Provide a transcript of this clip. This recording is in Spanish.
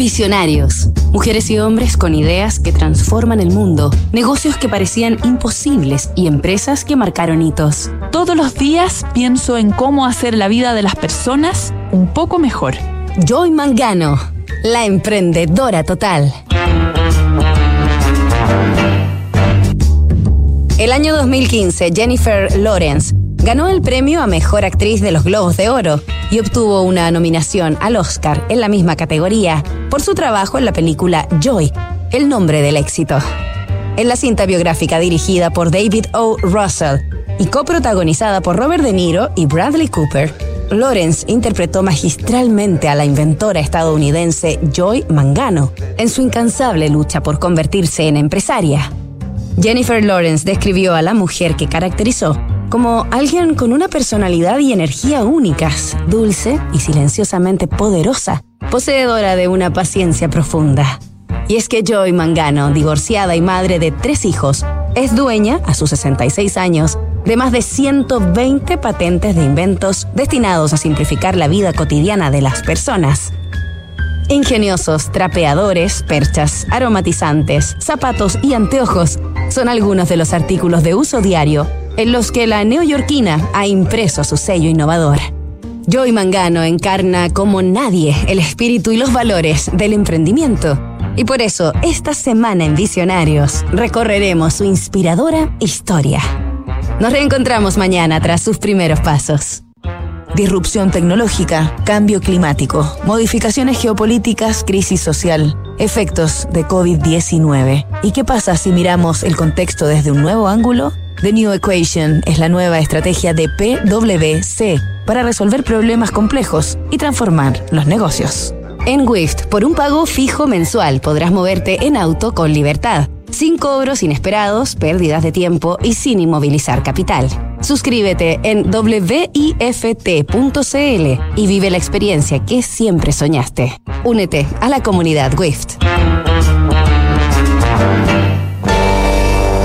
Visionarios. Mujeres y hombres con ideas que transforman el mundo, negocios que parecían imposibles y empresas que marcaron hitos. Todos los días pienso en cómo hacer la vida de las personas un poco mejor. Joy Mangano, la emprendedora total. El año 2015, Jennifer Lawrence ganó el premio a Mejor Actriz de los Globos de Oro y obtuvo una nominación al Oscar en la misma categoría por su trabajo en la película Joy, el nombre del éxito. En la cinta biográfica dirigida por David O. Russell y coprotagonizada por Robert De Niro y Bradley Cooper, Lawrence interpretó magistralmente a la inventora estadounidense Joy Mangano en su incansable lucha por convertirse en empresaria. Jennifer Lawrence describió a la mujer que caracterizó como alguien con una personalidad y energía únicas, dulce y silenciosamente poderosa, poseedora de una paciencia profunda. Y es que Joy Mangano, divorciada y madre de tres hijos, es dueña, a sus 66 años, de más de 120 patentes de inventos destinados a simplificar la vida cotidiana de las personas. Ingeniosos trapeadores, perchas, aromatizantes, zapatos y anteojos son algunos de los artículos de uso diario en los que la neoyorquina ha impreso su sello innovador. Joy Mangano encarna como nadie el espíritu y los valores del emprendimiento. Y por eso, esta semana en Visionarios, recorreremos su inspiradora historia. Nos reencontramos mañana tras sus primeros pasos. Disrupción tecnológica, cambio climático, modificaciones geopolíticas, crisis social, efectos de COVID-19. ¿Y qué pasa si miramos el contexto desde un nuevo ángulo? The New Equation es la nueva estrategia de PwC para resolver problemas complejos y transformar los negocios. En Wift, por un pago fijo mensual podrás moverte en auto con libertad, sin cobros inesperados, pérdidas de tiempo y sin inmovilizar capital. Suscríbete en wift.cl y vive la experiencia que siempre soñaste. Únete a la comunidad Wift.